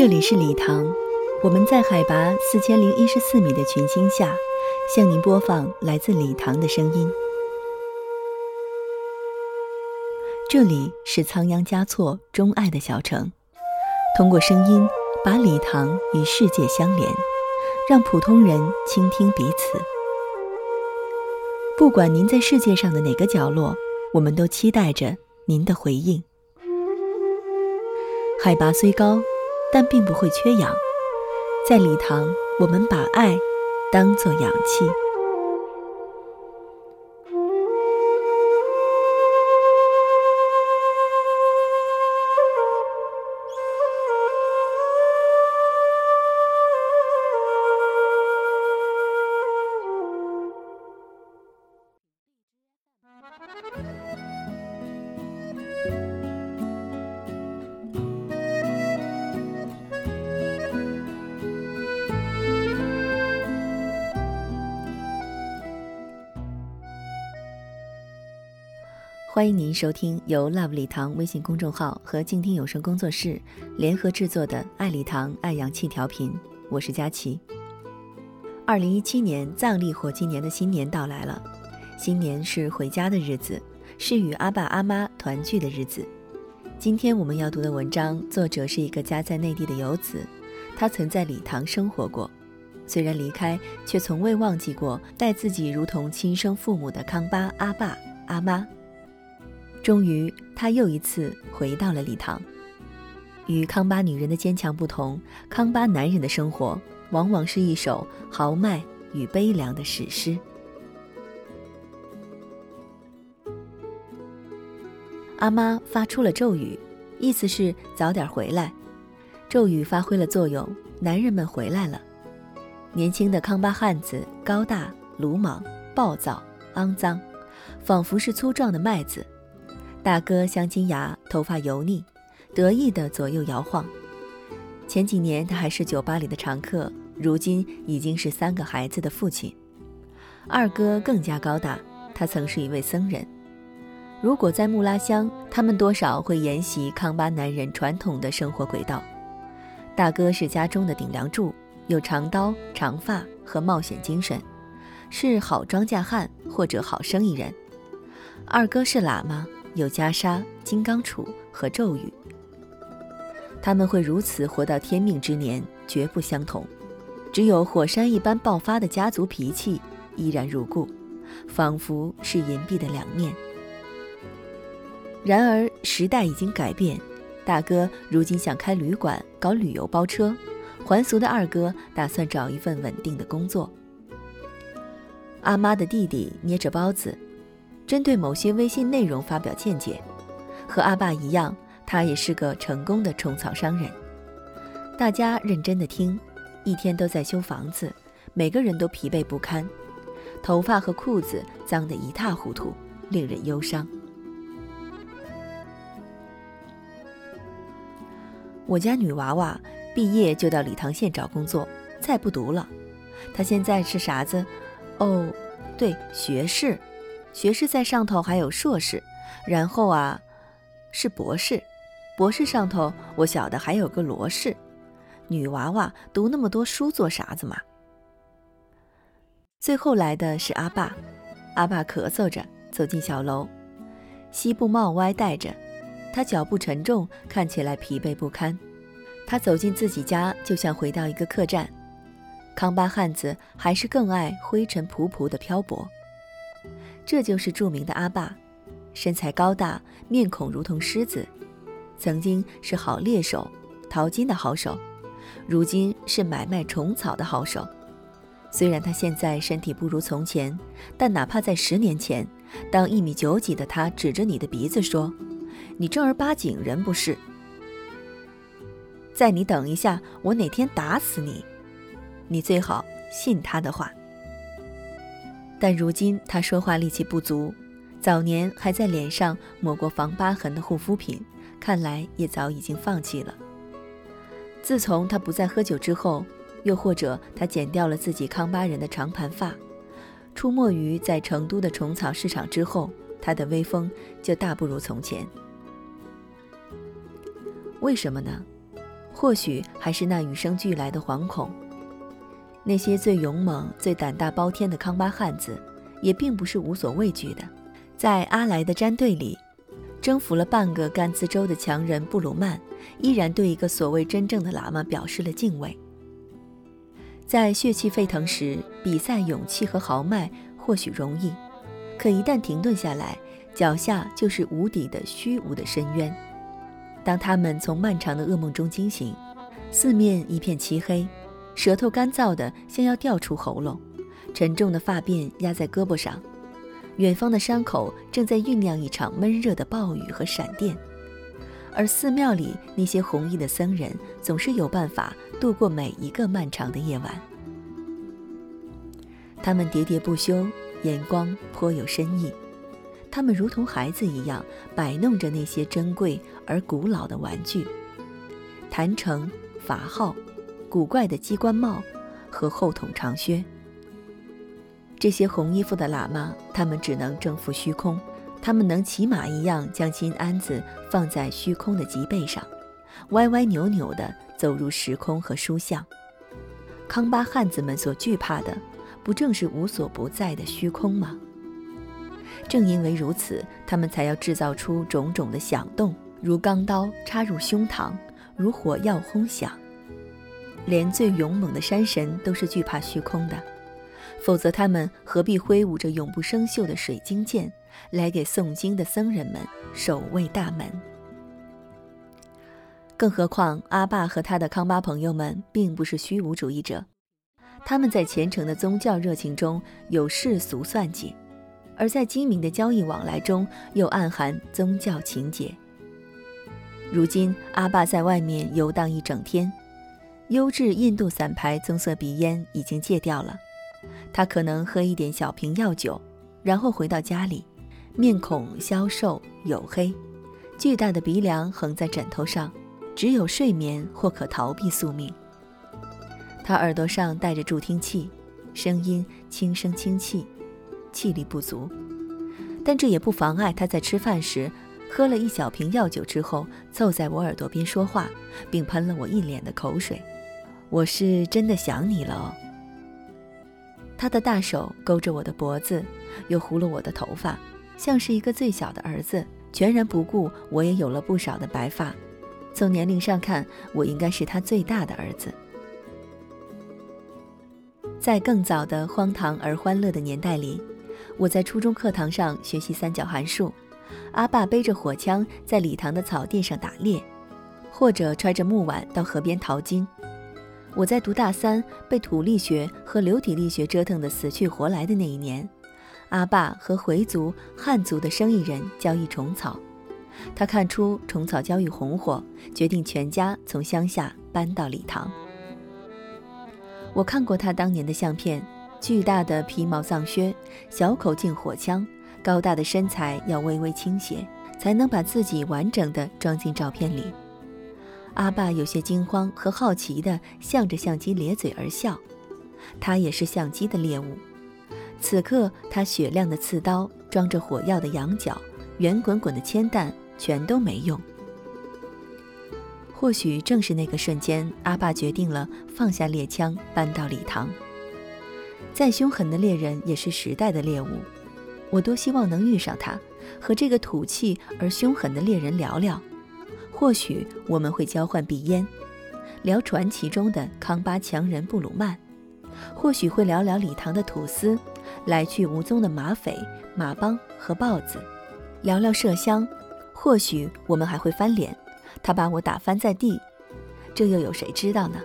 这里是礼堂，我们在海拔四千零一十四米的群星下，向您播放来自礼堂的声音。这里是仓央嘉措钟爱的小城，通过声音把礼堂与世界相连，让普通人倾听彼此。不管您在世界上的哪个角落，我们都期待着您的回应。海拔虽高。但并不会缺氧，在礼堂，我们把爱当做氧气。欢迎您收听由 Love 礼堂微信公众号和静听有声工作室联合制作的《爱礼堂爱氧气调频》，我是佳琪。二零一七年藏历火鸡年的新年到来了，新年是回家的日子，是与阿爸阿妈团聚的日子。今天我们要读的文章，作者是一个家在内地的游子，他曾在礼堂生活过，虽然离开，却从未忘记过待自己如同亲生父母的康巴阿爸阿妈。终于，他又一次回到了礼堂。与康巴女人的坚强不同，康巴男人的生活往往是一首豪迈与悲凉的史诗。阿妈发出了咒语，意思是早点回来。咒语发挥了作用，男人们回来了。年轻的康巴汉子高大、鲁莽、暴躁、肮脏，仿佛是粗壮的麦子。大哥镶金牙，头发油腻，得意地左右摇晃。前几年他还是酒吧里的常客，如今已经是三个孩子的父亲。二哥更加高大，他曾是一位僧人。如果在木拉乡，他们多少会沿袭康巴男人传统的生活轨道。大哥是家中的顶梁柱，有长刀、长发和冒险精神，是好庄稼汉或者好生意人。二哥是喇嘛。有袈裟、金刚杵和咒语，他们会如此活到天命之年，绝不相同。只有火山一般爆发的家族脾气依然如故，仿佛是银币的两面。然而时代已经改变，大哥如今想开旅馆、搞旅游包车，还俗的二哥打算找一份稳定的工作。阿妈的弟弟捏着包子。针对某些微信内容发表见解，和阿爸一样，他也是个成功的种草商人。大家认真的听，一天都在修房子，每个人都疲惫不堪，头发和裤子脏得一塌糊涂，令人忧伤。我家女娃娃毕业就到礼堂县找工作，再不读了。她现在是啥子？哦，对，学士。学士在上头还有硕士，然后啊，是博士，博士上头我晓得还有个罗氏。女娃娃读那么多书做啥子嘛？最后来的是阿爸，阿爸咳嗽着走进小楼，西部帽歪戴着，他脚步沉重，看起来疲惫不堪。他走进自己家，就像回到一个客栈。康巴汉子还是更爱灰尘仆仆的漂泊。这就是著名的阿爸，身材高大，面孔如同狮子，曾经是好猎手、淘金的好手，如今是买卖虫草的好手。虽然他现在身体不如从前，但哪怕在十年前，当一米九几的他指着你的鼻子说：“你正儿八经人不是？”在你等一下，我哪天打死你，你最好信他的话。但如今他说话力气不足，早年还在脸上抹过防疤痕的护肤品，看来也早已经放弃了。自从他不再喝酒之后，又或者他剪掉了自己康巴人的长盘发，出没于在成都的虫草市场之后，他的威风就大不如从前。为什么呢？或许还是那与生俱来的惶恐。那些最勇猛、最胆大包天的康巴汉子，也并不是无所畏惧的。在阿莱的战队里，征服了半个甘孜州的强人布鲁曼，依然对一个所谓真正的喇嘛表示了敬畏。在血气沸腾时比赛勇气和豪迈或许容易，可一旦停顿下来，脚下就是无底的虚无的深渊。当他们从漫长的噩梦中惊醒，四面一片漆黑。舌头干燥的像要掉出喉咙，沉重的发辫压在胳膊上，远方的山口正在酝酿一场闷热的暴雨和闪电，而寺庙里那些红衣的僧人总是有办法度过每一个漫长的夜晚。他们喋喋不休，眼光颇有深意，他们如同孩子一样摆弄着那些珍贵而古老的玩具，坛城、法号。古怪的机关帽和厚筒长靴，这些红衣服的喇嘛，他们只能征服虚空，他们能骑马一样将金鞍子放在虚空的脊背上，歪歪扭扭地走入时空和书巷。康巴汉子们所惧怕的，不正是无所不在的虚空吗？正因为如此，他们才要制造出种种的响动，如钢刀插入胸膛，如火药轰响。连最勇猛的山神都是惧怕虚空的，否则他们何必挥舞着永不生锈的水晶剑来给诵经的僧人们守卫大门？更何况阿爸和他的康巴朋友们并不是虚无主义者，他们在虔诚的宗教热情中有世俗算计，而在精明的交易往来中又暗含宗教情节。如今阿爸在外面游荡一整天。优质印度散牌棕色鼻烟已经戒掉了，他可能喝一点小瓶药酒，然后回到家里，面孔消瘦黝黑，巨大的鼻梁横在枕头上，只有睡眠或可逃避宿命。他耳朵上戴着助听器，声音轻声轻气，气力不足，但这也不妨碍他在吃饭时喝了一小瓶药酒之后，凑在我耳朵边说话，并喷了我一脸的口水。我是真的想你了。他的大手勾着我的脖子，又糊了我的头发，像是一个最小的儿子，全然不顾我也有了不少的白发。从年龄上看，我应该是他最大的儿子。在更早的荒唐而欢乐的年代里，我在初中课堂上学习三角函数，阿爸背着火枪在礼堂的草地上打猎，或者揣着木碗到河边淘金。我在读大三，被土力学和流体力学折腾得死去活来的那一年，阿爸和回族汉族的生意人交易虫草，他看出虫草交易红火，决定全家从乡下搬到礼堂。我看过他当年的相片，巨大的皮毛藏靴，小口径火枪，高大的身材要微微倾斜，才能把自己完整的装进照片里。阿爸有些惊慌和好奇地向着相机咧嘴而笑，他也是相机的猎物。此刻，他雪亮的刺刀、装着火药的羊角、圆滚滚的铅弹，全都没用。或许正是那个瞬间，阿爸决定了放下猎枪，搬到礼堂。再凶狠的猎人也是时代的猎物，我多希望能遇上他，和这个土气而凶狠的猎人聊聊。或许我们会交换鼻烟，聊传奇中的康巴强人布鲁曼；或许会聊聊礼堂的土司，来去无踪的马匪、马帮和豹子；聊聊麝香；或许我们还会翻脸，他把我打翻在地，这又有谁知道呢？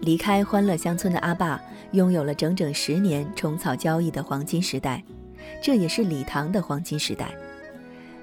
离开欢乐乡村的阿爸，拥有了整整十年虫草交易的黄金时代，这也是礼堂的黄金时代。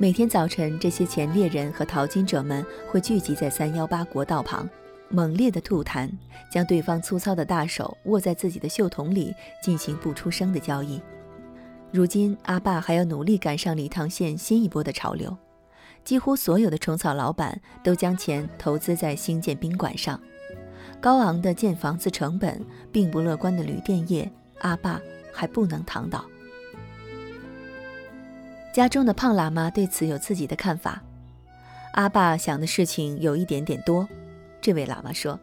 每天早晨，这些前猎人和淘金者们会聚集在三幺八国道旁，猛烈的吐痰，将对方粗糙的大手握在自己的袖筒里，进行不出声的交易。如今，阿爸还要努力赶上礼堂县新一波的潮流，几乎所有的虫草老板都将钱投资在兴建宾馆上。高昂的建房子成本，并不乐观的旅店业，阿爸还不能躺倒。家中的胖喇嘛对此有自己的看法。阿爸想的事情有一点点多。这位喇嘛说：“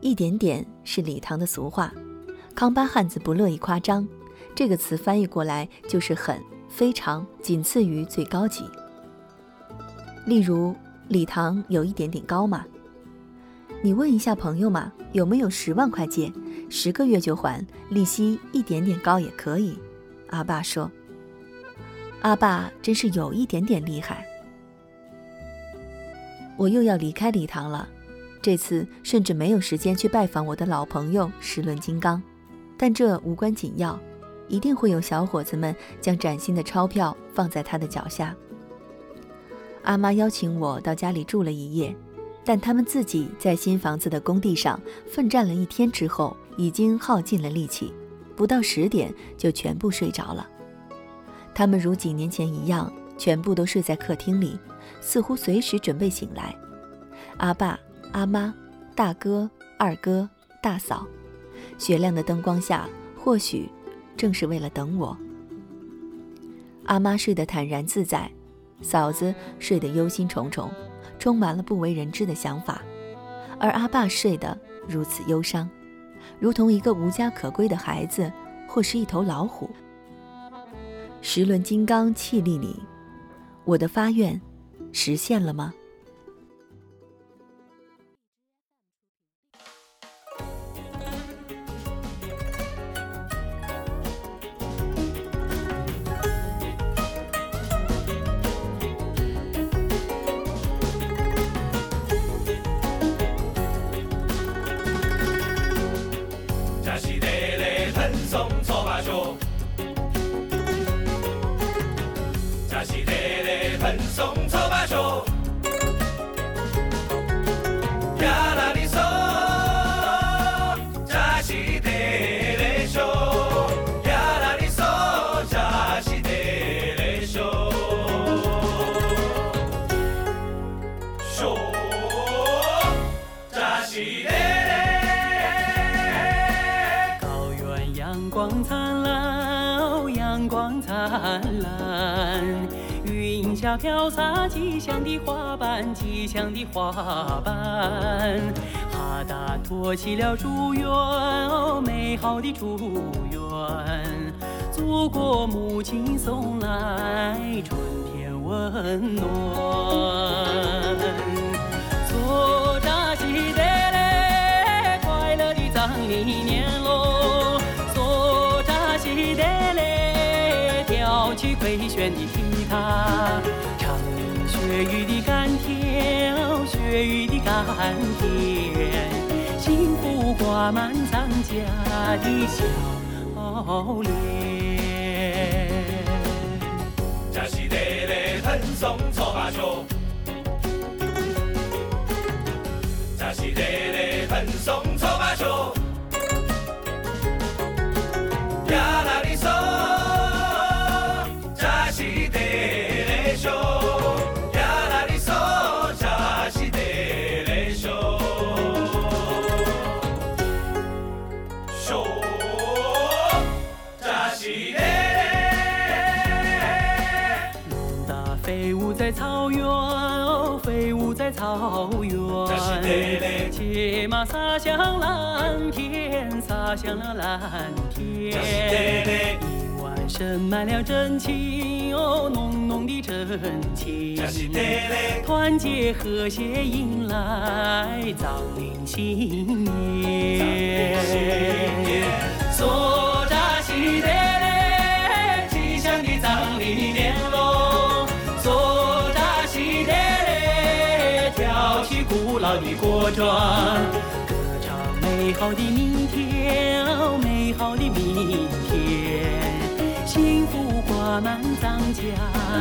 一点点是礼堂的俗话，康巴汉子不乐意夸张。这个词翻译过来就是很、非常，仅次于最高级。例如，礼堂有一点点高嘛？你问一下朋友嘛，有没有十万块借，十个月就还，利息一点点高也可以。”阿爸说：“阿爸真是有一点点厉害。”我又要离开礼堂了。这次甚至没有时间去拜访我的老朋友石轮金刚，但这无关紧要，一定会有小伙子们将崭新的钞票放在他的脚下。阿妈邀请我到家里住了一夜，但他们自己在新房子的工地上奋战了一天之后，已经耗尽了力气，不到十点就全部睡着了。他们如几年前一样，全部都睡在客厅里，似乎随时准备醒来。阿爸。阿妈、大哥、二哥、大嫂，雪亮的灯光下，或许正是为了等我。阿妈睡得坦然自在，嫂子睡得忧心忡忡，充满了不为人知的想法，而阿爸睡得如此忧伤，如同一个无家可归的孩子，或是一头老虎。十轮金刚气力里，我的发愿实现了吗？下飘洒吉祥的花瓣，吉祥的花瓣，哈达托起了祝愿，美好的祝愿，祖国母亲送来春天温暖。年喽！做扎西德勒，挑起回旋的踢踏。血雨的甘甜，雪域的甘甜，幸福挂满咱家的笑脸。扎西德勒喷送错把球，在草原，骑马洒向蓝天，洒向了蓝天。一万盛满了真情，哦，浓浓的真情。团结和谐迎来藏领新年。说扎西德勒，吉祥的藏历年起古老的国庄，歌唱美好的明天，美好的明天，幸福挂满咱家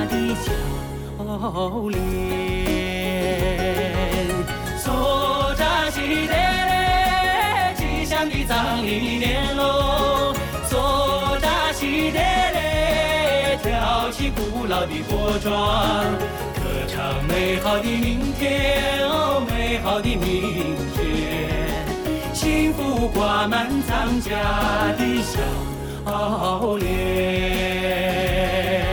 的笑脸。索扎西德勒，吉祥的藏历年喽！说扎西德勒，跳起古老的国庄。歌唱美好的明天，我的明天，幸福挂满咱家的笑脸。